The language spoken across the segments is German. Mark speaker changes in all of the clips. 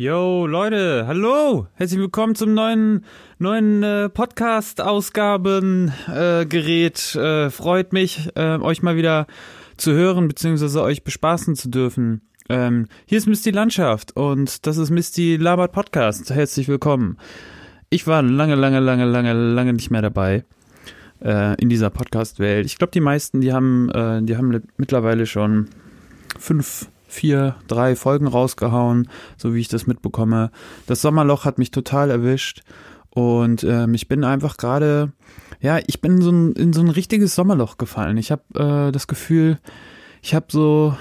Speaker 1: Yo, Leute, hallo! Herzlich willkommen zum neuen, neuen äh, Podcast-Ausgaben-Gerät. Äh, freut mich, äh, euch mal wieder zu hören, beziehungsweise euch bespaßen zu dürfen. Ähm, hier ist Misty Landschaft und das ist Misty Labert Podcast. Herzlich willkommen. Ich war lange, lange, lange, lange, lange nicht mehr dabei äh, in dieser Podcast-Welt. Ich glaube, die meisten, die haben, äh, die haben mittlerweile schon fünf vier, drei Folgen rausgehauen, so wie ich das mitbekomme. Das Sommerloch hat mich total erwischt und ähm, ich bin einfach gerade, ja, ich bin so ein, in so ein richtiges Sommerloch gefallen. Ich habe äh, das Gefühl, ich habe so,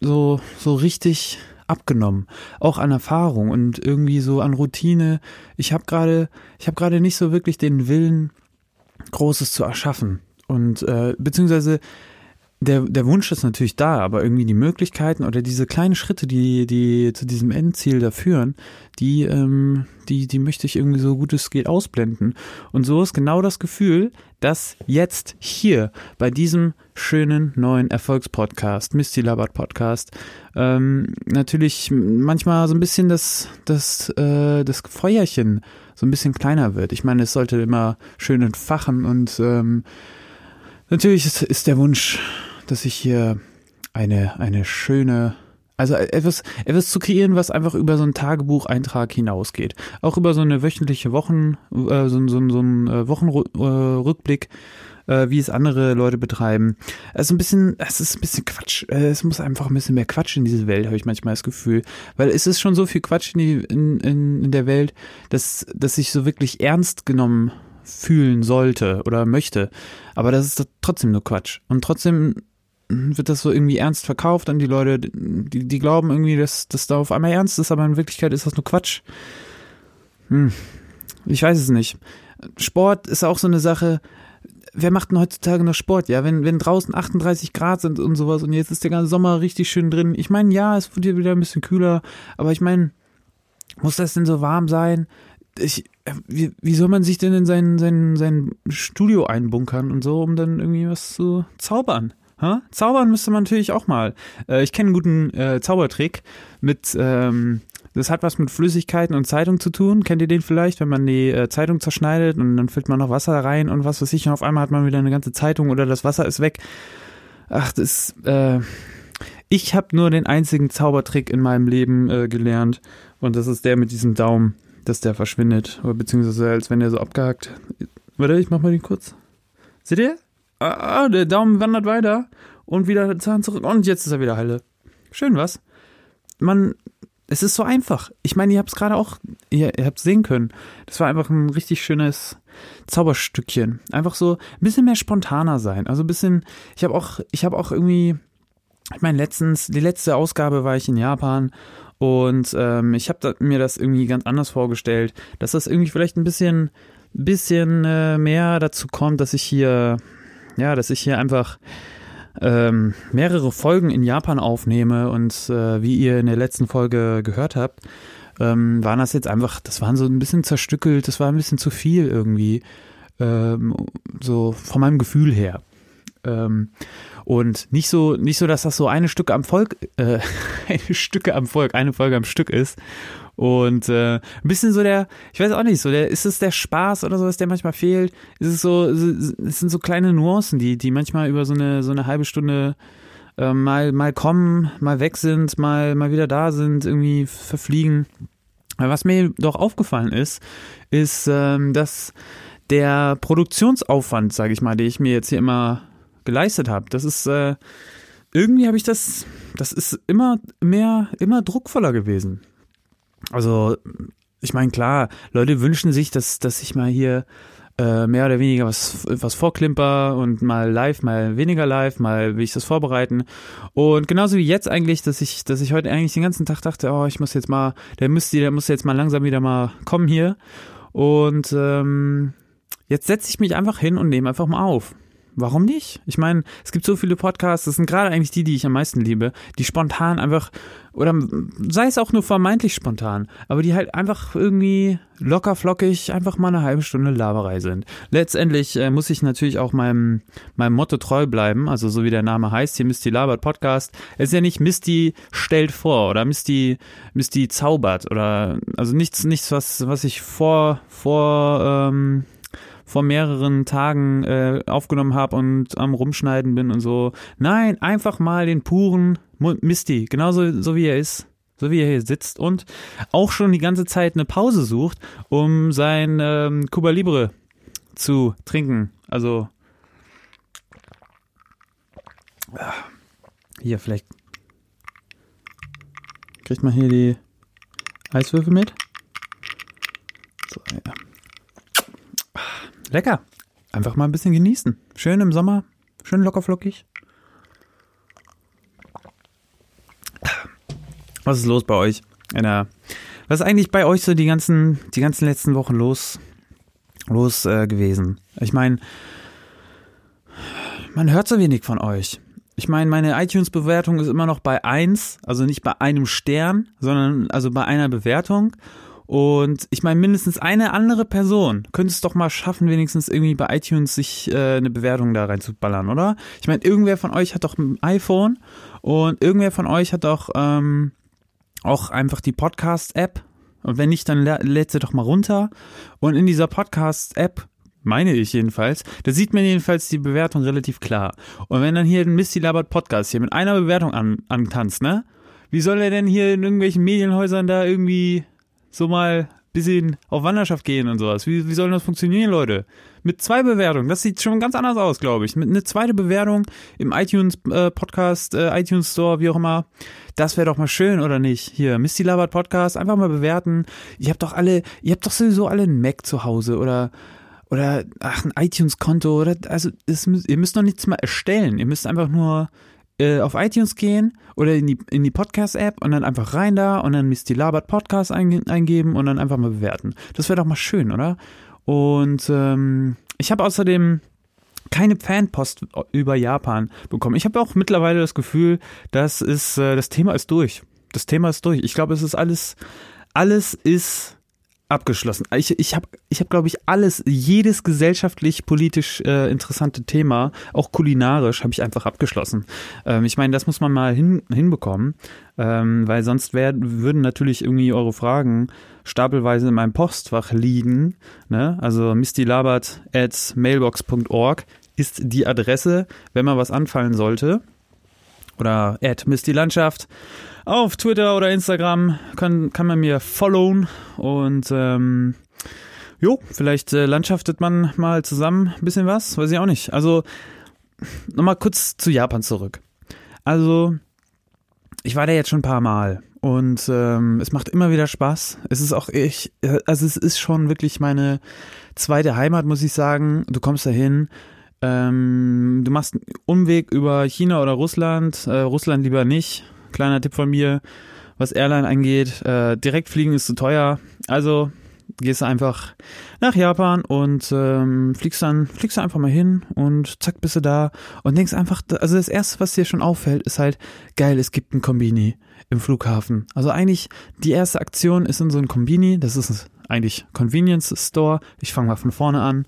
Speaker 1: so, so richtig abgenommen, auch an Erfahrung und irgendwie so an Routine. Ich habe gerade, ich habe gerade nicht so wirklich den Willen, Großes zu erschaffen und äh, beziehungsweise der, der Wunsch ist natürlich da, aber irgendwie die Möglichkeiten oder diese kleinen Schritte, die, die zu diesem Endziel da führen, die, ähm, die, die möchte ich irgendwie so gut es geht ausblenden. Und so ist genau das Gefühl, dass jetzt hier bei diesem schönen neuen Erfolgspodcast, Misty Labert Podcast, ähm, natürlich manchmal so ein bisschen das, das, äh, das Feuerchen so ein bisschen kleiner wird. Ich meine, es sollte immer schön entfachen und ähm, natürlich ist, ist der Wunsch dass ich hier eine, eine schöne, also etwas, etwas zu kreieren, was einfach über so einen Tagebucheintrag hinausgeht. Auch über so eine wöchentliche Wochen, äh, so, so, so einen äh, Wochenrückblick, äh, wie es andere Leute betreiben. Ist ein bisschen, es ist ein bisschen Quatsch. Äh, es muss einfach ein bisschen mehr Quatsch in diese Welt, habe ich manchmal das Gefühl. Weil es ist schon so viel Quatsch in, die, in, in, in der Welt, dass, dass ich so wirklich ernst genommen fühlen sollte oder möchte. Aber das ist trotzdem nur Quatsch. Und trotzdem wird das so irgendwie ernst verkauft an die Leute, die, die glauben irgendwie, dass das da auf einmal ernst ist, aber in Wirklichkeit ist das nur Quatsch. Hm. Ich weiß es nicht. Sport ist auch so eine Sache. Wer macht denn heutzutage noch Sport? Ja, wenn, wenn draußen 38 Grad sind und sowas und jetzt ist der ganze Sommer richtig schön drin. Ich meine, ja, es wird hier wieder ein bisschen kühler, aber ich meine, muss das denn so warm sein? Ich, wie, wie soll man sich denn in sein, sein, sein Studio einbunkern und so, um dann irgendwie was zu zaubern? Ha? Zaubern müsste man natürlich auch mal. Äh, ich kenne einen guten äh, Zaubertrick mit, ähm, das hat was mit Flüssigkeiten und Zeitung zu tun. Kennt ihr den vielleicht, wenn man die äh, Zeitung zerschneidet und dann füllt man noch Wasser rein und was weiß ich und auf einmal hat man wieder eine ganze Zeitung oder das Wasser ist weg. Ach, das, äh, ich habe nur den einzigen Zaubertrick in meinem Leben äh, gelernt und das ist der mit diesem Daumen, dass der verschwindet, oder beziehungsweise als wenn der so abgehakt. Warte, ich mach mal den kurz. Seht ihr? Ah, ah, der Daumen wandert weiter und wieder der Zahn zurück und jetzt ist er wieder heile. Schön, was? Man, es ist so einfach. Ich meine, ihr habt es gerade auch, ihr, ihr habt es sehen können. Das war einfach ein richtig schönes Zauberstückchen. Einfach so ein bisschen mehr spontaner sein. Also ein bisschen, ich habe auch, ich habe auch irgendwie, ich meine, letztens, die letzte Ausgabe war ich in Japan und ähm, ich habe da, mir das irgendwie ganz anders vorgestellt, dass das irgendwie vielleicht ein bisschen, bisschen äh, mehr dazu kommt, dass ich hier ja, dass ich hier einfach ähm, mehrere Folgen in Japan aufnehme und äh, wie ihr in der letzten Folge gehört habt, ähm, waren das jetzt einfach, das waren so ein bisschen zerstückelt, das war ein bisschen zu viel irgendwie, ähm, so von meinem Gefühl her. Ähm, und nicht so, nicht so, dass das so eine Stücke am Volk, äh, eine Stücke am Volk, eine Folge am Stück ist und äh, ein bisschen so der, ich weiß auch nicht, so der, ist es der Spaß oder sowas, der manchmal fehlt? Ist es so, es sind so kleine Nuancen, die, die manchmal über so eine, so eine halbe Stunde äh, mal, mal kommen, mal weg sind, mal, mal wieder da sind, irgendwie verfliegen. Was mir doch aufgefallen ist, ist, ähm, dass der Produktionsaufwand, sage ich mal, den ich mir jetzt hier immer geleistet habe, das ist äh, irgendwie habe ich das, das ist immer mehr, immer druckvoller gewesen. Also, ich meine, klar, Leute wünschen sich, dass, dass ich mal hier äh, mehr oder weniger was, was vorklimper und mal live, mal weniger live, mal will ich das vorbereiten. Und genauso wie jetzt eigentlich, dass ich, dass ich heute eigentlich den ganzen Tag dachte, oh, ich muss jetzt mal, der müsste, der muss jetzt mal langsam wieder mal kommen hier. Und ähm, jetzt setze ich mich einfach hin und nehme einfach mal auf. Warum nicht? Ich meine, es gibt so viele Podcasts, das sind gerade eigentlich die, die ich am meisten liebe, die spontan einfach, oder sei es auch nur vermeintlich spontan, aber die halt einfach irgendwie locker flockig einfach mal eine halbe Stunde Laberei sind. Letztendlich äh, muss ich natürlich auch meinem, meinem Motto treu bleiben, also so wie der Name heißt, hier Misty Labert Podcast. Es ist ja nicht Misty stellt vor oder Misty, Misty zaubert oder, also nichts, nichts, was, was ich vor, vor, ähm, vor mehreren Tagen äh, aufgenommen habe und am Rumschneiden bin und so. Nein, einfach mal den puren Misty, genauso so wie er ist. So wie er hier sitzt und auch schon die ganze Zeit eine Pause sucht, um sein ähm, Cuba Libre zu trinken. Also hier vielleicht kriegt man hier die Eiswürfel mit. So, ja. Lecker. Einfach mal ein bisschen genießen. Schön im Sommer, schön lockerflockig. Was ist los bei euch? Der, was ist eigentlich bei euch so die ganzen, die ganzen letzten Wochen los, los äh, gewesen? Ich meine, man hört so wenig von euch. Ich meine, meine iTunes-Bewertung ist immer noch bei 1, also nicht bei einem Stern, sondern also bei einer Bewertung. Und ich meine, mindestens eine andere Person könnte es doch mal schaffen, wenigstens irgendwie bei iTunes sich äh, eine Bewertung da reinzuballern, oder? Ich meine, irgendwer von euch hat doch ein iPhone und irgendwer von euch hat doch ähm, auch einfach die Podcast-App. Und wenn nicht, dann lädt sie doch mal runter. Und in dieser Podcast-App meine ich jedenfalls. Da sieht man jedenfalls die Bewertung relativ klar. Und wenn dann hier ein Misty Labert Podcast hier mit einer Bewertung an, antanzt, ne? Wie soll er denn hier in irgendwelchen Medienhäusern da irgendwie so mal bisschen auf Wanderschaft gehen und sowas. Wie, wie soll das funktionieren, Leute? Mit zwei Bewertungen, das sieht schon ganz anders aus, glaube ich. Mit einer zweiten Bewertung im iTunes äh, Podcast, äh, iTunes Store, wie auch immer. Das wäre doch mal schön, oder nicht? Hier, Misty Labert Podcast, einfach mal bewerten. Ihr habt doch alle, ihr habt doch sowieso alle einen Mac zu Hause oder oder ach, ein iTunes-Konto oder also es, ihr müsst noch nichts mal erstellen. Ihr müsst einfach nur äh, auf iTunes gehen oder in die, in die Podcast-App und dann einfach rein da und dann Misty Labert Podcast einge eingeben und dann einfach mal bewerten. Das wäre doch mal schön, oder? Und ähm, ich habe außerdem keine Fanpost über Japan bekommen. Ich habe auch mittlerweile das Gefühl, das ist äh, das Thema ist durch. Das Thema ist durch. Ich glaube, es ist alles alles ist abgeschlossen. Ich, ich habe, ich hab, glaube ich, alles, jedes gesellschaftlich, politisch äh, interessante Thema, auch kulinarisch, habe ich einfach abgeschlossen. Ähm, ich meine, das muss man mal hin, hinbekommen, ähm, weil sonst wär, würden natürlich irgendwie eure Fragen stapelweise in meinem Postfach liegen. Ne? Also mistylabert at mailbox.org ist die Adresse, wenn mal was anfallen sollte. Oder at mistylandschaft. Landschaft auf Twitter oder Instagram kann, kann man mir followen und ähm, jo, vielleicht äh, landschaftet man mal zusammen ein bisschen was, weiß ich auch nicht. Also nochmal kurz zu Japan zurück. Also ich war da jetzt schon ein paar Mal und ähm, es macht immer wieder Spaß. Es ist auch ich, also es ist schon wirklich meine zweite Heimat, muss ich sagen. Du kommst dahin, ähm, du machst einen Umweg über China oder Russland, äh, Russland lieber nicht Kleiner Tipp von mir, was Airline angeht. Äh, Direktfliegen ist zu teuer. Also gehst du einfach nach Japan und ähm, fliegst dann fliegst du einfach mal hin und zack bist du da und denkst einfach, also das erste, was dir schon auffällt, ist halt geil, es gibt ein Kombini im Flughafen. Also eigentlich die erste Aktion ist in so ein Kombini, das ist eigentlich Convenience Store. Ich fange mal von vorne an.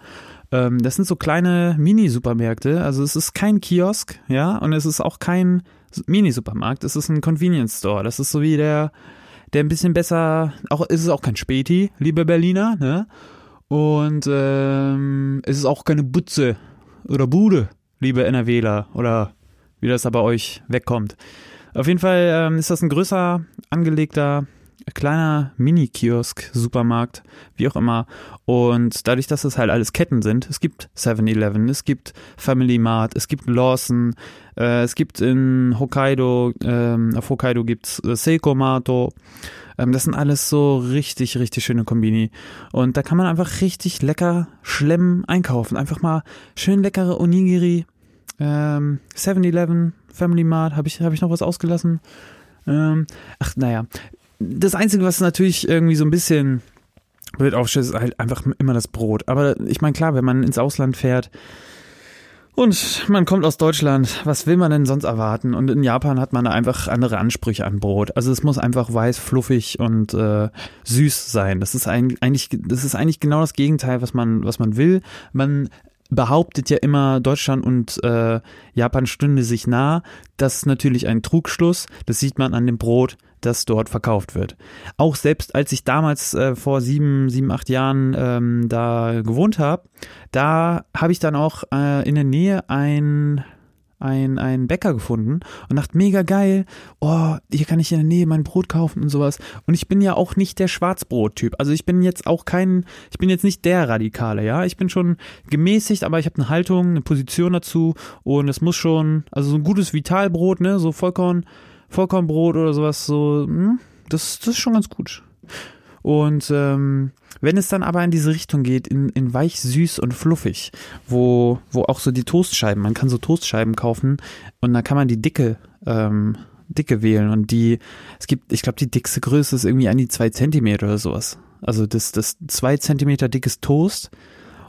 Speaker 1: Ähm, das sind so kleine Mini-Supermärkte, also es ist kein Kiosk, ja, und es ist auch kein Mini-Supermarkt, es ist ein Convenience Store. Das ist so wie der, der ein bisschen besser, auch ist es auch kein Späti, liebe Berliner, ne? Und ähm, es ist auch keine Butze oder Bude, liebe NRWler, oder wie das da bei euch wegkommt. Auf jeden Fall ähm, ist das ein größer angelegter kleiner Mini-Kiosk, Supermarkt, wie auch immer. Und dadurch, dass es halt alles Ketten sind, es gibt 7-Eleven, es gibt Family Mart, es gibt Lawson, äh, es gibt in Hokkaido, ähm, auf Hokkaido gibt's äh, Seiko Mato. Ähm, das sind alles so richtig, richtig schöne Kombini. Und da kann man einfach richtig lecker schlemmen einkaufen. Einfach mal schön leckere Onigiri, ähm, 7-Eleven, Family Mart, habe ich, hab ich noch was ausgelassen? Ähm, ach, naja, das Einzige, was natürlich irgendwie so ein bisschen blöd aufsteht, ist halt einfach immer das Brot. Aber ich meine, klar, wenn man ins Ausland fährt, Und man kommt aus Deutschland, was will man denn sonst erwarten? Und in Japan hat man einfach andere Ansprüche an Brot. Also es muss einfach weiß, fluffig und äh, süß sein. Das ist eigentlich, das ist eigentlich genau das Gegenteil, was man, was man will. Man behauptet ja immer, Deutschland und äh, Japan stünde sich nah. Das ist natürlich ein Trugschluss. Das sieht man an dem Brot, das dort verkauft wird. Auch selbst als ich damals äh, vor sieben, sieben, acht Jahren ähm, da gewohnt habe, da habe ich dann auch äh, in der Nähe ein ein, ein Bäcker gefunden und dachte, mega geil, oh, hier kann ich in der Nähe mein Brot kaufen und sowas. Und ich bin ja auch nicht der Schwarzbrot-Typ. Also ich bin jetzt auch kein, ich bin jetzt nicht der Radikale, ja. Ich bin schon gemäßigt, aber ich habe eine Haltung, eine Position dazu und es muss schon, also so ein gutes Vitalbrot, ne, so Vollkorn, Vollkornbrot oder sowas, so, hm, das, das ist schon ganz gut. Und ähm, wenn es dann aber in diese Richtung geht, in, in weich, süß und fluffig, wo, wo auch so die Toastscheiben, man kann so Toastscheiben kaufen und da kann man die Dicke, ähm, Dicke wählen und die, es gibt, ich glaube, die dickste Größe ist irgendwie an die zwei Zentimeter oder sowas. Also das, das zwei Zentimeter dickes Toast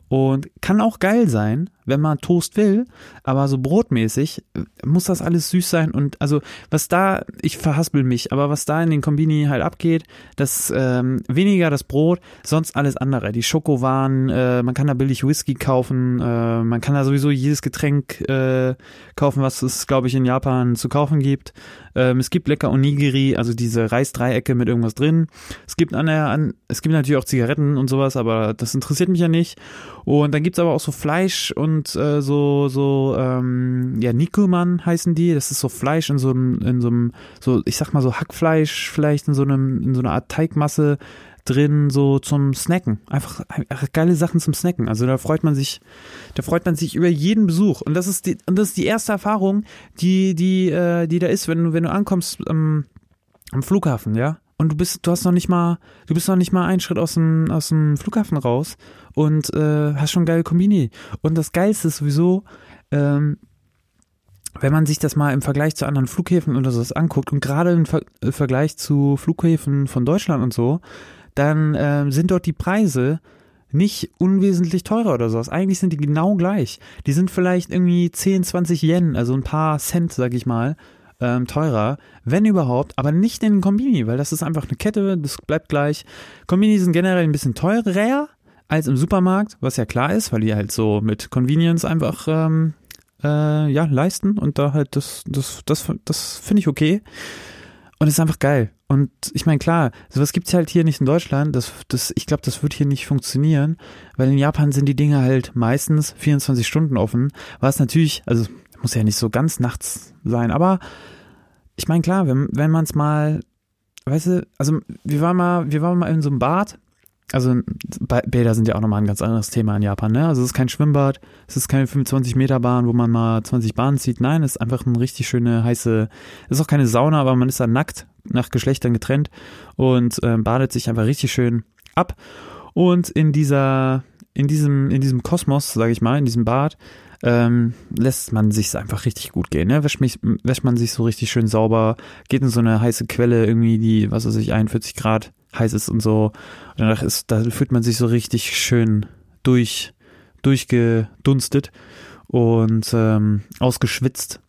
Speaker 1: und kann auch geil sein, wenn man Toast will, aber so brotmäßig äh, muss das alles süß sein und also was da, ich verhaspel mich, aber was da in den Kombini halt abgeht, das ähm, weniger das Brot, sonst alles andere. Die Schokowaren, äh, man kann da billig Whisky kaufen, äh, man kann da sowieso jedes Getränk äh, kaufen, was es, glaube ich, in Japan zu kaufen gibt. Ähm, es gibt lecker Onigiri, also diese Reisdreiecke mit irgendwas drin. Es gibt an der, an, es gibt natürlich auch Zigaretten und sowas, aber das interessiert mich ja nicht. Und dann gibt's aber auch so Fleisch und äh, so, so, ähm, ja, Nikuman heißen die. Das ist so Fleisch in so einem, in so einem, so, ich sag mal so Hackfleisch vielleicht in so einem, in so einer Art Teigmasse drin, so zum Snacken. Einfach, einfach geile Sachen zum Snacken. Also da freut man sich, da freut man sich über jeden Besuch. Und das ist die, und das ist die erste Erfahrung, die, die, äh, die da ist, wenn du, wenn du ankommst ähm, am Flughafen, ja und du bist, du hast noch nicht mal, du bist noch nicht mal einen Schritt aus dem, aus dem Flughafen raus und äh, hast schon geile Kombini. Und das Geilste ist sowieso, ähm, wenn man sich das mal im Vergleich zu anderen Flughäfen oder sowas anguckt und gerade im Ver äh, Vergleich zu Flughäfen von Deutschland und so, dann äh, sind dort die Preise nicht unwesentlich teurer oder sowas. Eigentlich sind die genau gleich. Die sind vielleicht irgendwie 10, 20 Yen, also ein paar Cent, sag ich mal, ähm, teurer, wenn überhaupt, aber nicht in den Kombini, weil das ist einfach eine Kette, das bleibt gleich. Kombini sind generell ein bisschen teurer als im Supermarkt, was ja klar ist, weil die halt so mit Convenience einfach ähm, äh, ja leisten und da halt das das das das finde ich okay und es ist einfach geil. Und ich meine, klar, sowas gibt's halt hier nicht in Deutschland. Das, das, ich glaube, das wird hier nicht funktionieren, weil in Japan sind die Dinge halt meistens 24 Stunden offen, was natürlich, also muss ja nicht so ganz nachts sein, aber ich meine, klar, wenn, wenn man es mal, weißt du, also wir waren mal, wir waren mal in so einem Bad. Also Bäder sind ja auch nochmal ein ganz anderes Thema in Japan, ne? Also es ist kein Schwimmbad, es ist keine 25 Meter Bahn, wo man mal 20 Bahnen zieht. Nein, es ist einfach eine richtig schöne heiße, es ist auch keine Sauna, aber man ist da nackt, nach Geschlechtern getrennt und äh, badet sich einfach richtig schön ab. Und in dieser, in diesem, in diesem Kosmos, sage ich mal, in diesem Bad, ähm, lässt man sich einfach richtig gut gehen. Ne? Wäscht, mich, wäscht man sich so richtig schön sauber, geht in so eine heiße Quelle irgendwie, die, was weiß ich, 41 Grad heiß ist und so. Und danach ist, da fühlt man sich so richtig schön durch, durchgedunstet und ähm, ausgeschwitzt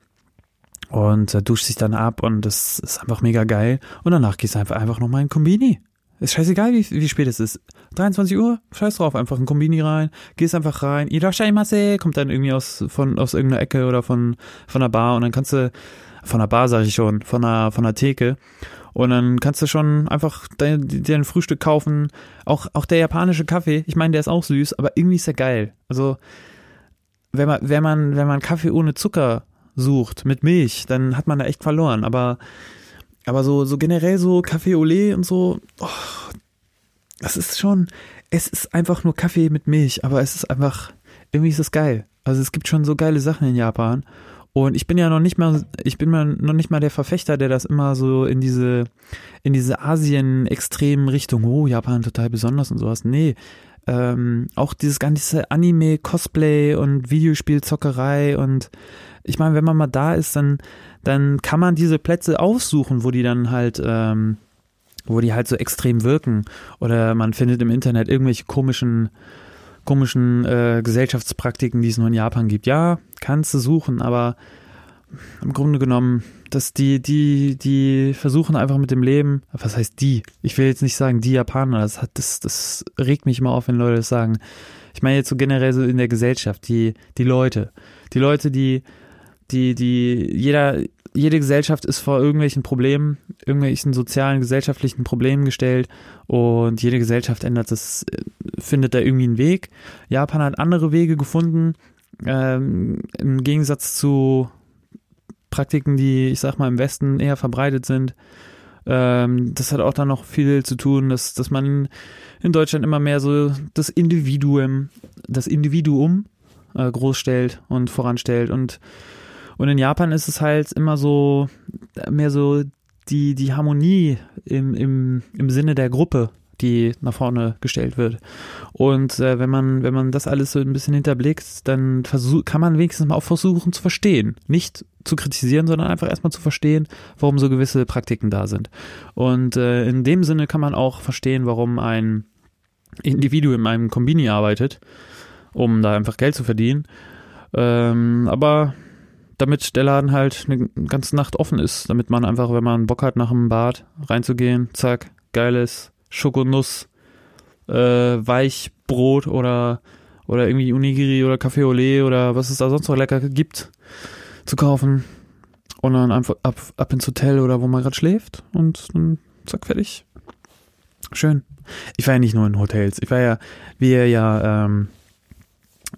Speaker 1: und äh, duscht sich dann ab und das ist einfach mega geil. Und danach gehst du einfach, einfach nochmal in Kombini. Ist scheißegal, wie, wie spät es ist. 23 Uhr, scheiß drauf, einfach ein Kombini rein, gehst einfach rein, Irashaimase, kommt dann irgendwie aus, von, aus irgendeiner Ecke oder von, von der Bar und dann kannst du, von der Bar sage ich schon, von der, von der Theke und dann kannst du schon einfach dein, dein Frühstück kaufen. Auch, auch der japanische Kaffee, ich meine, der ist auch süß, aber irgendwie ist er geil. Also, wenn man, wenn man, wenn man Kaffee ohne Zucker sucht, mit Milch, dann hat man da echt verloren, aber aber so, so generell so Kaffee Olé und so, oh, das ist schon, es ist einfach nur Kaffee mit Milch, aber es ist einfach, irgendwie ist es geil. Also es gibt schon so geile Sachen in Japan. Und ich bin ja noch nicht mal, ich bin mal noch nicht mal der Verfechter, der das immer so in diese, in diese Asien-extremen Richtung, oh, Japan total besonders und sowas. Nee. Ähm, auch dieses ganze Anime, Cosplay und Videospielzockerei und ich meine, wenn man mal da ist, dann, dann kann man diese Plätze aufsuchen, wo die dann halt, ähm, wo die halt so extrem wirken. Oder man findet im Internet irgendwelche komischen, komischen äh, Gesellschaftspraktiken, die es nur in Japan gibt. Ja, kannst du suchen, aber im Grunde genommen, dass die, die, die versuchen einfach mit dem Leben, was heißt die? Ich will jetzt nicht sagen die Japaner, das hat, das, das regt mich immer auf, wenn Leute das sagen. Ich meine jetzt so generell so in der Gesellschaft, die, die Leute. Die Leute, die, die, die, jeder, jede Gesellschaft ist vor irgendwelchen Problemen, irgendwelchen sozialen, gesellschaftlichen Problemen gestellt und jede Gesellschaft ändert das, findet da irgendwie einen Weg. Japan hat andere Wege gefunden, ähm, im Gegensatz zu Praktiken, die, ich sag mal, im Westen eher verbreitet sind. Ähm, das hat auch dann noch viel zu tun, dass, dass man in Deutschland immer mehr so das Individuum, das Individuum äh, groß stellt und voranstellt. Und, und in Japan ist es halt immer so mehr so die, die Harmonie im, im, im Sinne der Gruppe, die nach vorne gestellt wird. Und äh, wenn man, wenn man das alles so ein bisschen hinterblickt, dann versuch, kann man wenigstens mal auch versuchen zu verstehen. Nicht zu kritisieren, sondern einfach erstmal zu verstehen, warum so gewisse Praktiken da sind. Und äh, in dem Sinne kann man auch verstehen, warum ein Individuum in einem Kombini arbeitet, um da einfach Geld zu verdienen. Ähm, aber damit der Laden halt eine ganze Nacht offen ist, damit man einfach, wenn man Bock hat, nach dem Bad reinzugehen, zack, geiles Schokonuss, äh, Weichbrot oder, oder irgendwie Unigiri oder Café Olé oder was es da sonst noch lecker gibt, zu kaufen. Und dann einfach ab, ab ins Hotel oder wo man gerade schläft und dann zack, fertig. Schön. Ich war ja nicht nur in Hotels. Ich war ja, wie ihr ja ähm,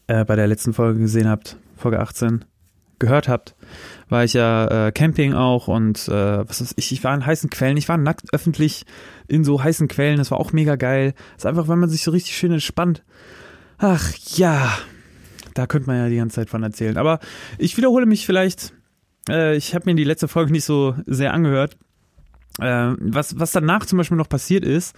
Speaker 1: äh, bei der letzten Folge gesehen habt, Folge 18, gehört habt, war ich ja äh, Camping auch und äh, was ist ich, ich war in heißen Quellen, ich war nackt öffentlich in so heißen Quellen, das war auch mega geil. Das ist einfach, wenn man sich so richtig schön entspannt. Ach ja, da könnte man ja die ganze Zeit von erzählen. Aber ich wiederhole mich vielleicht, äh, ich habe mir die letzte Folge nicht so sehr angehört. Äh, was, was danach zum Beispiel noch passiert ist,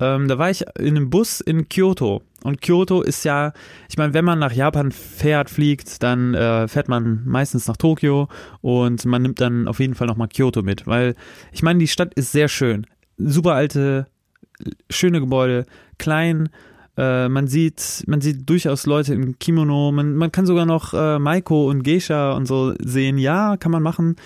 Speaker 1: ähm, da war ich in einem Bus in Kyoto. Und Kyoto ist ja, ich meine, wenn man nach Japan fährt, fliegt, dann äh, fährt man meistens nach Tokio und man nimmt dann auf jeden Fall nochmal Kyoto mit, weil ich meine, die Stadt ist sehr schön. Super alte, schöne Gebäude, klein, äh, man sieht, man sieht durchaus Leute im Kimono, man, man kann sogar noch äh, Maiko und Geisha und so sehen. Ja, kann man machen.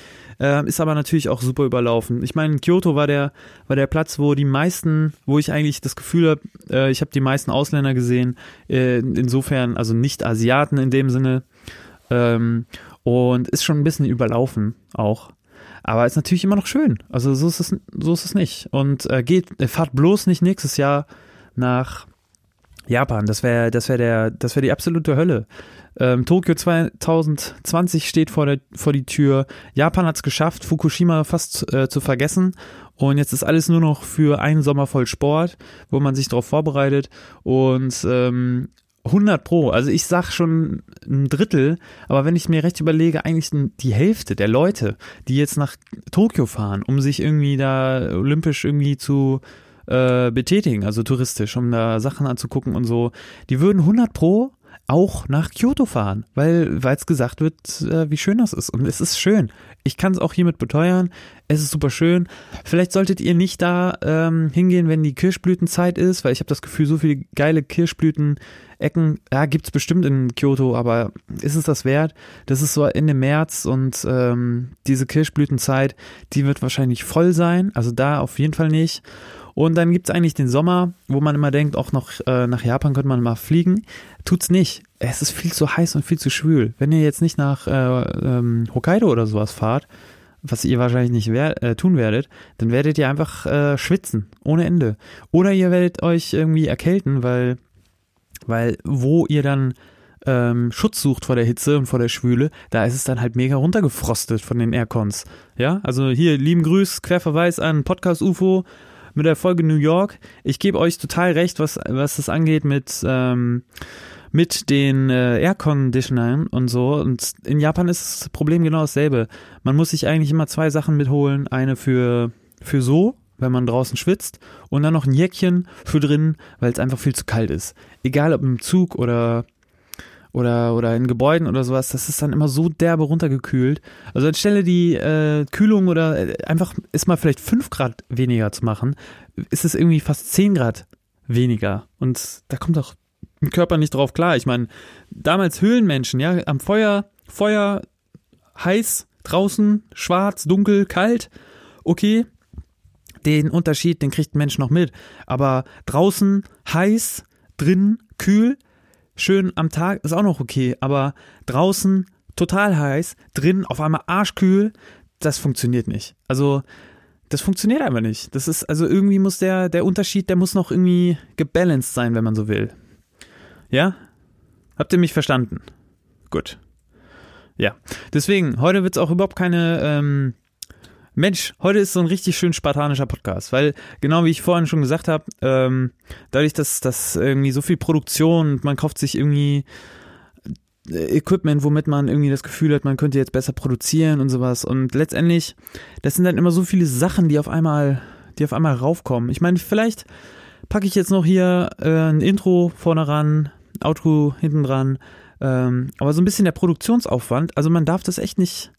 Speaker 1: Äh, ist aber natürlich auch super überlaufen. Ich meine, Kyoto war der, war der Platz, wo die meisten, wo ich eigentlich das Gefühl habe, äh, ich habe die meisten Ausländer gesehen, äh, insofern, also nicht Asiaten in dem Sinne. Ähm, und ist schon ein bisschen überlaufen auch. Aber ist natürlich immer noch schön. Also so ist es, so ist es nicht. Und äh, geht, äh, fahrt bloß nicht nächstes Jahr nach Japan. Das wäre, das wäre der, das wäre die absolute Hölle. Ähm, Tokio 2020 steht vor, der, vor die Tür. Japan hat es geschafft, Fukushima fast äh, zu vergessen. Und jetzt ist alles nur noch für einen Sommer voll Sport, wo man sich darauf vorbereitet. Und ähm, 100 Pro, also ich sag schon ein Drittel, aber wenn ich mir recht überlege, eigentlich die Hälfte der Leute, die jetzt nach Tokio fahren, um sich irgendwie da olympisch irgendwie zu äh, betätigen, also touristisch, um da Sachen anzugucken und so, die würden 100 Pro auch nach Kyoto fahren, weil es gesagt wird, äh, wie schön das ist. Und es ist schön. Ich kann es auch hiermit beteuern. Es ist super schön. Vielleicht solltet ihr nicht da ähm, hingehen, wenn die Kirschblütenzeit ist, weil ich habe das Gefühl, so viele geile Kirschblüten-Ecken, ja, gibt's bestimmt in Kyoto, aber ist es das wert? Das ist so Ende März und ähm, diese Kirschblütenzeit, die wird wahrscheinlich voll sein. Also da auf jeden Fall nicht. Und dann gibt's eigentlich den Sommer, wo man immer denkt, auch noch äh, nach Japan könnte man mal fliegen. Tut's nicht. Es ist viel zu heiß und viel zu schwül. Wenn ihr jetzt nicht nach äh, ähm, Hokkaido oder sowas fahrt, was ihr wahrscheinlich nicht wer äh, tun werdet, dann werdet ihr einfach äh, schwitzen, ohne Ende. Oder ihr werdet euch irgendwie erkälten, weil, weil wo ihr dann ähm, Schutz sucht vor der Hitze und vor der Schwüle, da ist es dann halt mega runtergefrostet von den Aircons. Ja, also hier lieben Grüß, Querverweis an Podcast UFO mit der Folge New York. Ich gebe euch total recht, was, was das angeht mit, ähm, mit den äh, Air Conditionern und so. Und in Japan ist das Problem genau dasselbe. Man muss sich eigentlich immer zwei Sachen mitholen. Eine für, für so, wenn man draußen schwitzt und dann noch ein Jäckchen für drin, weil es einfach viel zu kalt ist. Egal ob im Zug oder oder, oder in Gebäuden oder sowas, das ist dann immer so derbe runtergekühlt. Also anstelle die äh, Kühlung oder äh, einfach ist mal vielleicht 5 Grad weniger zu machen, ist es irgendwie fast 10 Grad weniger. Und da kommt doch im Körper nicht drauf klar. Ich meine, damals Höhlenmenschen, ja, am Feuer, Feuer, heiß, draußen, schwarz, dunkel, kalt, okay, den Unterschied, den kriegt ein Mensch noch mit. Aber draußen heiß, drin kühl, schön am Tag ist auch noch okay. Aber draußen total heiß, drin auf einmal arschkühl, das funktioniert nicht. Also das funktioniert einfach nicht. Das ist, also irgendwie muss der, der Unterschied, der muss noch irgendwie gebalanced sein, wenn man so will. Ja? Habt ihr mich verstanden? Gut. Ja. Deswegen, heute wird es auch überhaupt keine, ähm, Mensch, heute ist so ein richtig schön spartanischer Podcast, weil genau wie ich vorhin schon gesagt habe, ähm, dadurch, dass dass irgendwie so viel Produktion, man kauft sich irgendwie äh, Equipment, womit man irgendwie das Gefühl hat, man könnte jetzt besser produzieren und sowas. Und letztendlich, das sind dann immer so viele Sachen, die auf einmal, die auf einmal raufkommen. Ich meine, vielleicht packe ich jetzt noch hier äh, ein Intro vorne ran, Outro hinten dran. Ähm, aber so ein bisschen der Produktionsaufwand, also man darf das echt nicht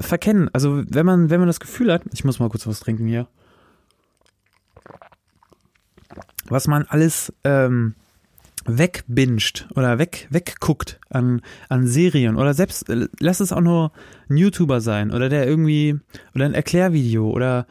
Speaker 1: verkennen. Also wenn man, wenn man das Gefühl hat, ich muss mal kurz was trinken hier, was man alles ähm, wegbinged oder weg, wegguckt an, an Serien oder selbst, äh, lass es auch nur ein YouTuber sein oder der irgendwie, oder ein Erklärvideo oder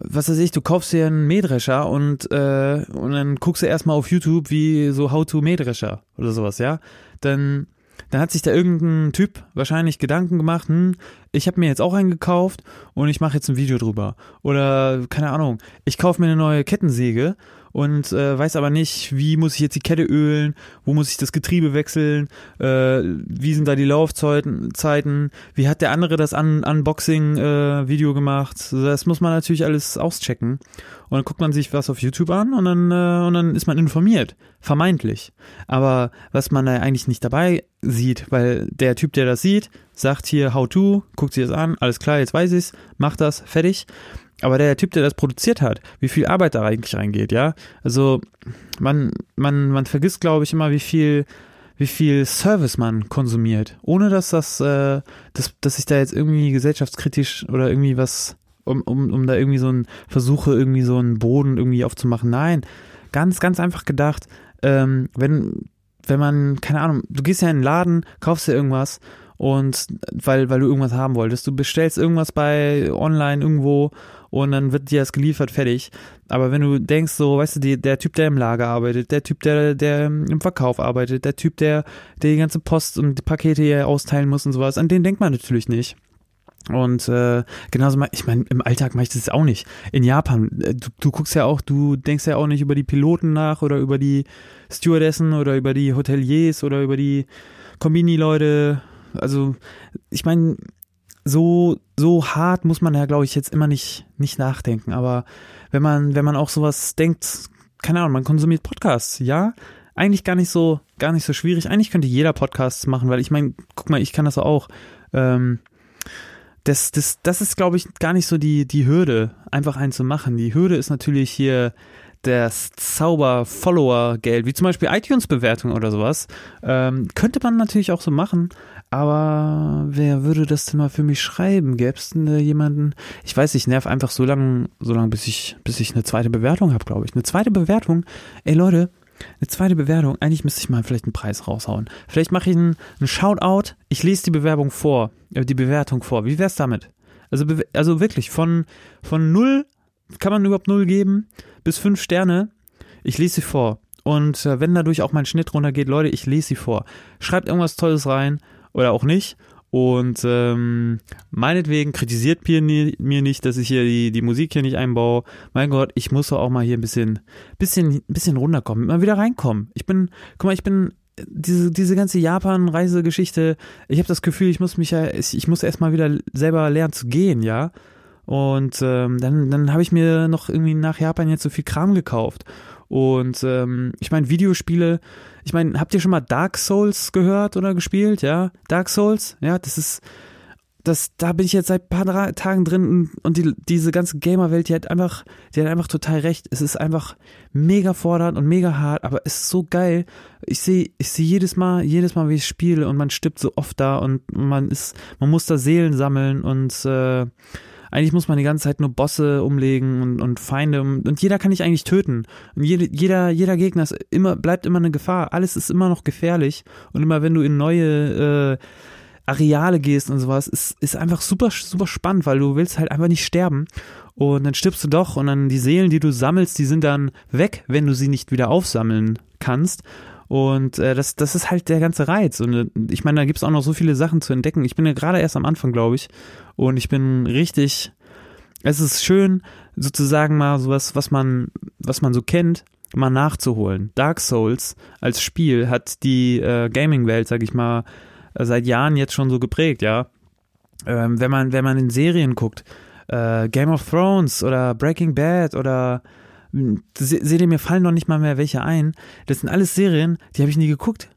Speaker 1: was weiß ich, du kaufst dir einen Mähdrescher und, äh, und dann guckst du erstmal auf YouTube wie so How to Mähdrescher oder sowas, ja? Dann, dann hat sich da irgendein Typ wahrscheinlich Gedanken gemacht, hm, ich habe mir jetzt auch einen gekauft und ich mache jetzt ein Video drüber. Oder, keine Ahnung, ich kaufe mir eine neue Kettensäge und äh, weiß aber nicht, wie muss ich jetzt die Kette ölen, wo muss ich das Getriebe wechseln, äh, wie sind da die Laufzeiten, wie hat der andere das Un Unboxing-Video äh, gemacht. Das muss man natürlich alles auschecken. Und dann guckt man sich was auf YouTube an und dann, äh, und dann ist man informiert. Vermeintlich. Aber was man da eigentlich nicht dabei sieht, weil der Typ, der das sieht, sagt hier How to, guckt sich das an, alles klar, jetzt weiß ich's, macht das, fertig. Aber der Typ, der das produziert hat, wie viel Arbeit da eigentlich reingeht, ja? Also man, man, man vergisst, glaube ich, immer, wie viel, wie viel Service man konsumiert, ohne dass das, äh, dass, dass ich da jetzt irgendwie gesellschaftskritisch oder irgendwie was, um, um, um da irgendwie so ein Versuche, irgendwie so einen Boden irgendwie aufzumachen. Nein, ganz, ganz einfach gedacht, ähm, wenn, wenn man, keine Ahnung, du gehst ja in den Laden, kaufst dir irgendwas und weil, weil du irgendwas haben wolltest. Du bestellst irgendwas bei online irgendwo und dann wird dir das geliefert, fertig. Aber wenn du denkst, so, weißt du, die, der Typ, der im Lager arbeitet, der Typ, der, der im Verkauf arbeitet, der Typ, der, der die ganze Post und die Pakete hier austeilen muss und sowas, an den denkt man natürlich nicht. Und äh, genauso, ich meine, im Alltag mache ich das auch nicht. In Japan, äh, du, du guckst ja auch, du denkst ja auch nicht über die Piloten nach oder über die Stewardessen oder über die Hoteliers oder über die Kombini-Leute also, ich meine, so, so hart muss man ja, glaube ich, jetzt immer nicht, nicht nachdenken. Aber wenn man, wenn man auch sowas denkt, keine Ahnung, man konsumiert Podcasts, ja, eigentlich gar nicht so, gar nicht so schwierig. Eigentlich könnte jeder Podcasts machen, weil ich meine, guck mal, ich kann das auch. Ähm, das, das, das ist, glaube ich, gar nicht so die, die Hürde, einfach einen zu machen. Die Hürde ist natürlich hier das Zauber-Follower-Geld, wie zum Beispiel iTunes-Bewertung oder sowas. Ähm, könnte man natürlich auch so machen, aber wer würde das denn mal für mich schreiben? Gäbe es denn jemanden? Ich weiß, ich nerv einfach so lange, so lange, bis ich, bis ich eine zweite Bewertung habe, glaube ich. Eine zweite Bewertung? Ey Leute, eine zweite Bewertung. Eigentlich müsste ich mal vielleicht einen Preis raushauen. Vielleicht mache ich einen, einen Shoutout. Ich lese die Bewerbung vor, äh, die Bewertung vor. Wie wär's damit? Also, also wirklich, von, von null, kann man überhaupt null geben, bis fünf Sterne. Ich lese sie vor. Und äh, wenn dadurch auch mein Schnitt runtergeht, Leute, ich lese sie vor. Schreibt irgendwas Tolles rein oder auch nicht. Und ähm, meinetwegen kritisiert mir, mir nicht, dass ich hier die, die Musik hier nicht einbaue. Mein Gott, ich muss doch auch mal hier ein bisschen, bisschen, bisschen runterkommen, mal wieder reinkommen. Ich bin, guck mal, ich bin diese, diese ganze Japan-Reisegeschichte, ich habe das Gefühl, ich muss mich ja, ich muss erstmal wieder selber lernen zu gehen, ja. Und ähm, dann, dann habe ich mir noch irgendwie nach Japan jetzt so viel Kram gekauft. Und ähm, ich meine, Videospiele, ich meine, habt ihr schon mal Dark Souls gehört oder gespielt? Ja, Dark Souls, ja, das ist, das, da bin ich jetzt seit ein paar Tagen drin und die, diese ganze Gamer-Welt, die hat einfach, die hat einfach total recht. Es ist einfach mega fordernd und mega hart, aber es ist so geil. Ich sehe, ich sehe jedes Mal, jedes Mal, wie ich spiele und man stirbt so oft da und man ist, man muss da Seelen sammeln und äh, eigentlich muss man die ganze Zeit nur Bosse umlegen und, und Feinde und, und jeder kann dich eigentlich töten. Und jede, jeder, jeder Gegner ist immer, bleibt immer eine Gefahr. Alles ist immer noch gefährlich. Und immer wenn du in neue äh, Areale gehst und sowas, ist, ist einfach super, super spannend, weil du willst halt einfach nicht sterben. Und dann stirbst du doch und dann die Seelen, die du sammelst, die sind dann weg, wenn du sie nicht wieder aufsammeln kannst. Und äh, das, das ist halt der ganze Reiz. Und äh, ich meine, da gibt es auch noch so viele Sachen zu entdecken. Ich bin ja gerade erst am Anfang, glaube ich. Und ich bin richtig. Es ist schön, sozusagen mal sowas, was man, was man so kennt, mal nachzuholen. Dark Souls als Spiel hat die äh, Gaming-Welt, sag ich mal, seit Jahren jetzt schon so geprägt, ja. Ähm, wenn man, wenn man in Serien guckt, äh, Game of Thrones oder Breaking Bad oder seht ihr, mir fallen noch nicht mal mehr welche ein. Das sind alles Serien, die habe ich nie geguckt.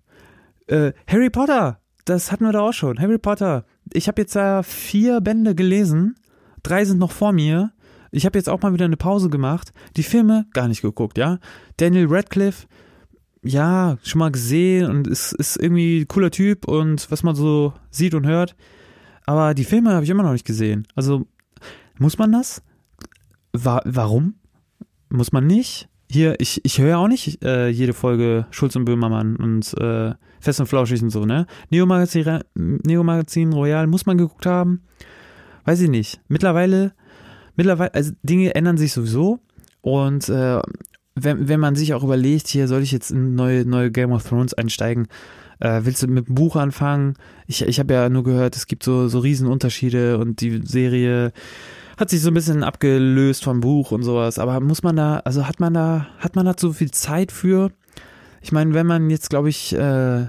Speaker 1: Äh, Harry Potter, das hatten wir da auch schon. Harry Potter. Ich habe jetzt da vier Bände gelesen. Drei sind noch vor mir. Ich habe jetzt auch mal wieder eine Pause gemacht. Die Filme gar nicht geguckt, ja. Daniel Radcliffe, ja, schon mal gesehen und ist, ist irgendwie ein cooler Typ und was man so sieht und hört. Aber die Filme habe ich immer noch nicht gesehen. Also, muss man das? Wa warum? Muss man nicht. Hier, ich, ich höre auch nicht äh, jede Folge Schulz und Böhmermann und äh, Fest und Flauschig und so, ne? Neo -Magazin Royal muss man geguckt haben. Weiß ich nicht. Mittlerweile, mittlerweile, also Dinge ändern sich sowieso und äh, wenn, wenn man sich auch überlegt, hier soll ich jetzt in neue, neue Game of Thrones einsteigen, äh, willst du mit dem Buch anfangen? Ich, ich habe ja nur gehört, es gibt so, so Riesenunterschiede und die Serie hat sich so ein bisschen abgelöst vom Buch und sowas. Aber muss man da, also hat man da, hat man da so viel Zeit für? Ich meine, wenn man jetzt, glaube ich, äh,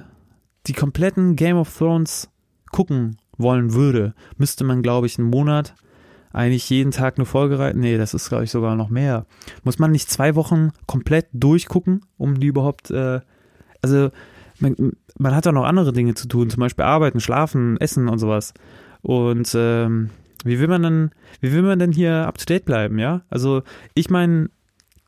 Speaker 1: die kompletten Game of Thrones gucken wollen würde, müsste man, glaube ich, einen Monat eigentlich jeden Tag eine Folge reiten. Nee, das ist, glaube ich, sogar noch mehr. Muss man nicht zwei Wochen komplett durchgucken, um die überhaupt, äh, also man, man hat ja noch andere Dinge zu tun, zum Beispiel arbeiten, schlafen, essen und sowas. Und ähm, wie will man denn, wie will man denn hier up to date bleiben, ja? Also, ich meine,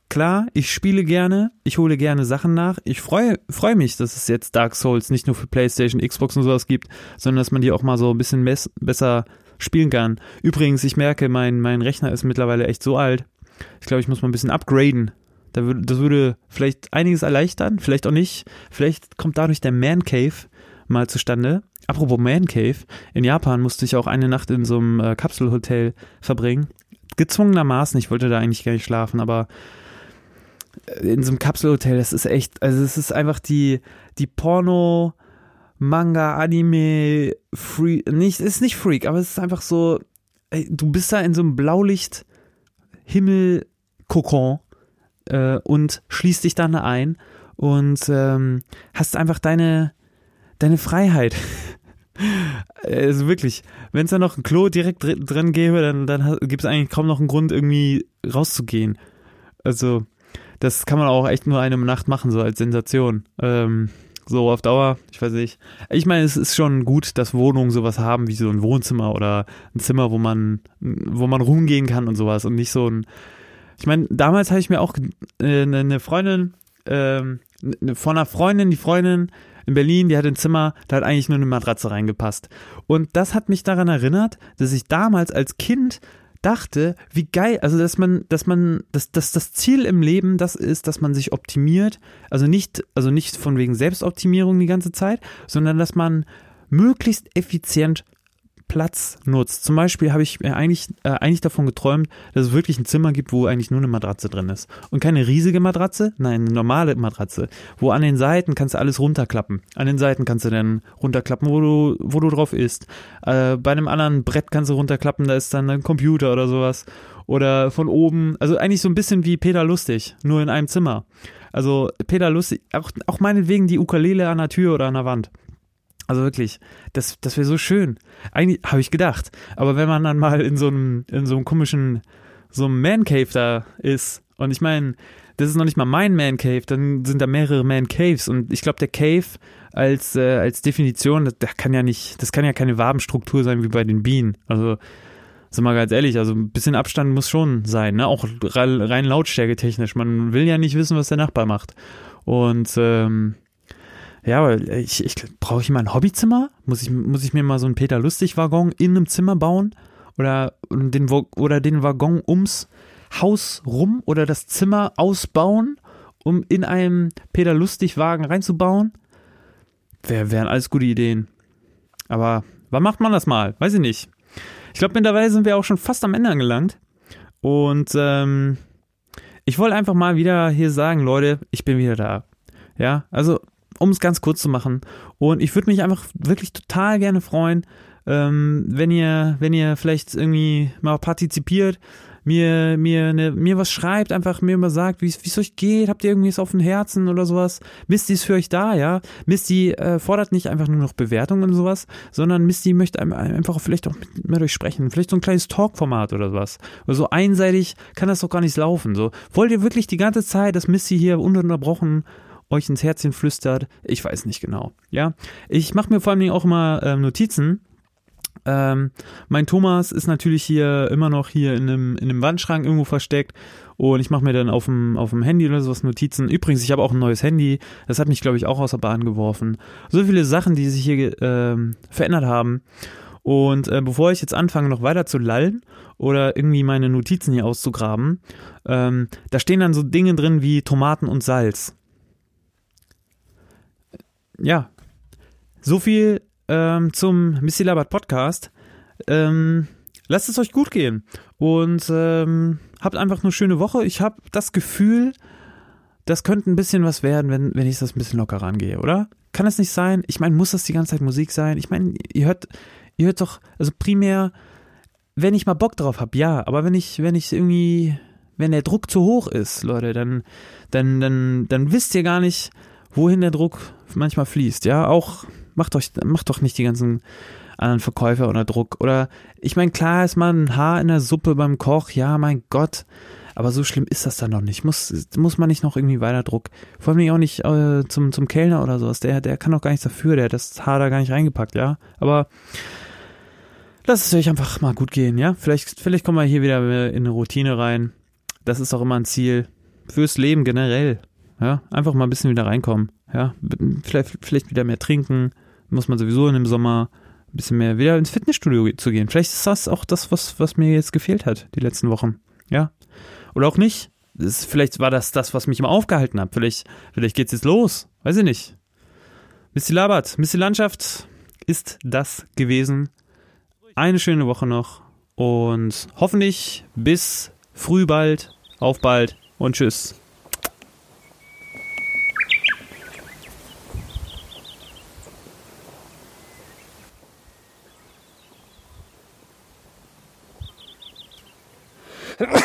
Speaker 1: klar, ich spiele gerne, ich hole gerne Sachen nach. Ich freue freu mich, dass es jetzt Dark Souls nicht nur für PlayStation, Xbox und sowas gibt, sondern dass man die auch mal so ein bisschen besser spielen kann. Übrigens, ich merke, mein, mein Rechner ist mittlerweile echt so alt. Ich glaube, ich muss mal ein bisschen upgraden. Das würde vielleicht einiges erleichtern, vielleicht auch nicht. Vielleicht kommt dadurch der Man Cave mal zustande. Apropos Man Cave, in Japan musste ich auch eine Nacht in so einem äh, Kapselhotel verbringen. Gezwungenermaßen, ich wollte da eigentlich gar nicht schlafen, aber äh, in so einem Kapselhotel, das ist echt, also es ist einfach die, die Porno, Manga, Anime, Freak, nicht, ist nicht Freak, aber es ist einfach so, ey, du bist da in so einem Blaulicht, Himmel, Kokon äh, und schließt dich dann ein und ähm, hast einfach deine, deine Freiheit. Also wirklich, wenn es da noch ein Klo direkt drin gäbe, dann, dann gibt es eigentlich kaum noch einen Grund, irgendwie rauszugehen. Also, das kann man auch echt nur eine Nacht machen, so als Sensation. Ähm, so auf Dauer, ich weiß nicht. Ich meine, es ist schon gut, dass Wohnungen sowas haben wie so ein Wohnzimmer oder ein Zimmer, wo man, wo man rumgehen kann und sowas und nicht so ein. Ich meine, damals habe ich mir auch äh, eine Freundin, ähm, von einer Freundin, die Freundin in Berlin, die hat ein Zimmer, da hat eigentlich nur eine Matratze reingepasst. Und das hat mich daran erinnert, dass ich damals als Kind dachte, wie geil, also dass man, dass man, dass, dass das Ziel im Leben das ist, dass man sich optimiert, also nicht, also nicht von wegen Selbstoptimierung die ganze Zeit, sondern dass man möglichst effizient Platz nutzt. Zum Beispiel habe ich eigentlich, äh, eigentlich davon geträumt, dass es wirklich ein Zimmer gibt, wo eigentlich nur eine Matratze drin ist. Und keine riesige Matratze, nein, eine normale Matratze, wo an den Seiten kannst du alles runterklappen. An den Seiten kannst du dann runterklappen, wo du, wo du drauf isst. Äh, bei einem anderen Brett kannst du runterklappen, da ist dann ein Computer oder sowas. Oder von oben, also eigentlich so ein bisschen wie Peter Lustig, nur in einem Zimmer. Also Peter Lustig, auch, auch meinetwegen die Ukulele an der Tür oder an der Wand. Also wirklich, das, das wäre so schön. Eigentlich habe ich gedacht. Aber wenn man dann mal in so einem, in so einem komischen, so einem Man Cave da ist, und ich meine, das ist noch nicht mal mein Man Cave, dann sind da mehrere Man Caves. Und ich glaube, der Cave als, äh, als Definition, das, das kann ja nicht, das kann ja keine Wabenstruktur sein wie bei den Bienen. Also, sind wir ganz ehrlich, also ein bisschen Abstand muss schon sein, ne? Auch rein Lautstärke technisch. Man will ja nicht wissen, was der Nachbar macht. Und ähm, ja, aber ich, ich brauche ich mal ein Hobbyzimmer? Muss ich, muss ich mir mal so einen Peter Lustig-Waggon in einem Zimmer bauen? oder den, oder den Waggon ums Haus rum oder das Zimmer ausbauen, um in einem Peter Lustig-Wagen reinzubauen. Wär, wären alles gute Ideen. Aber wann macht man das mal? Weiß ich nicht. Ich glaube, mittlerweile sind wir auch schon fast am Ende angelangt. Und ähm, ich wollte einfach mal wieder hier sagen, Leute, ich bin wieder da. Ja, also um es ganz kurz zu machen. Und ich würde mich einfach wirklich total gerne freuen, ähm, wenn ihr, wenn ihr vielleicht irgendwie mal partizipiert, mir, mir, ne, mir was schreibt, einfach mir immer sagt, wie es euch geht, habt ihr irgendwie es auf dem Herzen oder sowas. Misty ist für euch da, ja. Misty äh, fordert nicht einfach nur noch Bewertungen und sowas, sondern Misty möchte einfach vielleicht auch mit, mit euch sprechen. Vielleicht so ein kleines Talk-Format oder sowas. Oder so einseitig kann das doch gar nicht laufen. So, wollt ihr wirklich die ganze Zeit, dass Misty hier ununterbrochen euch ins Herzchen flüstert? Ich weiß nicht genau. Ja, ich mache mir vor allem auch immer ähm, Notizen ähm, mein Thomas ist natürlich hier immer noch hier in einem, in einem Wandschrank irgendwo versteckt und ich mache mir dann auf dem, auf dem Handy oder sowas Notizen. Übrigens, ich habe auch ein neues Handy, das hat mich, glaube ich, auch aus der Bahn geworfen. So viele Sachen, die sich hier ähm, verändert haben. Und äh, bevor ich jetzt anfange, noch weiter zu lallen oder irgendwie meine Notizen hier auszugraben, ähm, da stehen dann so Dinge drin wie Tomaten und Salz. Ja, so viel ähm, zum Missy Labert Podcast. Ähm, lasst es euch gut gehen und ähm, habt einfach eine schöne Woche. Ich habe das Gefühl, das könnte ein bisschen was werden, wenn, wenn ich das ein bisschen locker rangehe, oder? Kann das nicht sein? Ich meine, muss das die ganze Zeit Musik sein? Ich meine, ihr hört, ihr hört doch, also primär, wenn ich mal Bock drauf habe, ja, aber wenn ich, wenn ich irgendwie, wenn der Druck zu hoch ist, Leute, dann, dann, dann, dann wisst ihr gar nicht, wohin der Druck manchmal fließt, ja, auch macht euch, macht doch nicht die ganzen anderen Verkäufer unter Druck. Oder ich meine, klar ist mal ein Haar in der Suppe beim Koch, ja, mein Gott. Aber so schlimm ist das dann noch nicht. Muss, muss man nicht noch irgendwie weiter Druck. Vor allem auch nicht äh, zum, zum Kellner oder sowas. Der, der kann doch gar nichts dafür. Der hat das Haar da gar nicht reingepackt, ja. Aber lasst es euch einfach mal gut gehen, ja. Vielleicht, vielleicht kommen wir hier wieder in eine Routine rein. Das ist auch immer ein Ziel. Fürs Leben generell. Ja, einfach mal ein bisschen wieder reinkommen. Ja, vielleicht, vielleicht wieder mehr trinken, muss man sowieso in dem Sommer ein bisschen mehr wieder ins Fitnessstudio zu gehen. Vielleicht ist das auch das, was, was mir jetzt gefehlt hat, die letzten Wochen. Ja. Oder auch nicht. Das, vielleicht war das das, was mich immer aufgehalten hat. Vielleicht, vielleicht geht's jetzt los. Weiß ich nicht. Misty Labert, Misty Landschaft ist das gewesen. Eine schöne Woche noch und hoffentlich bis früh bald, auf bald und tschüss.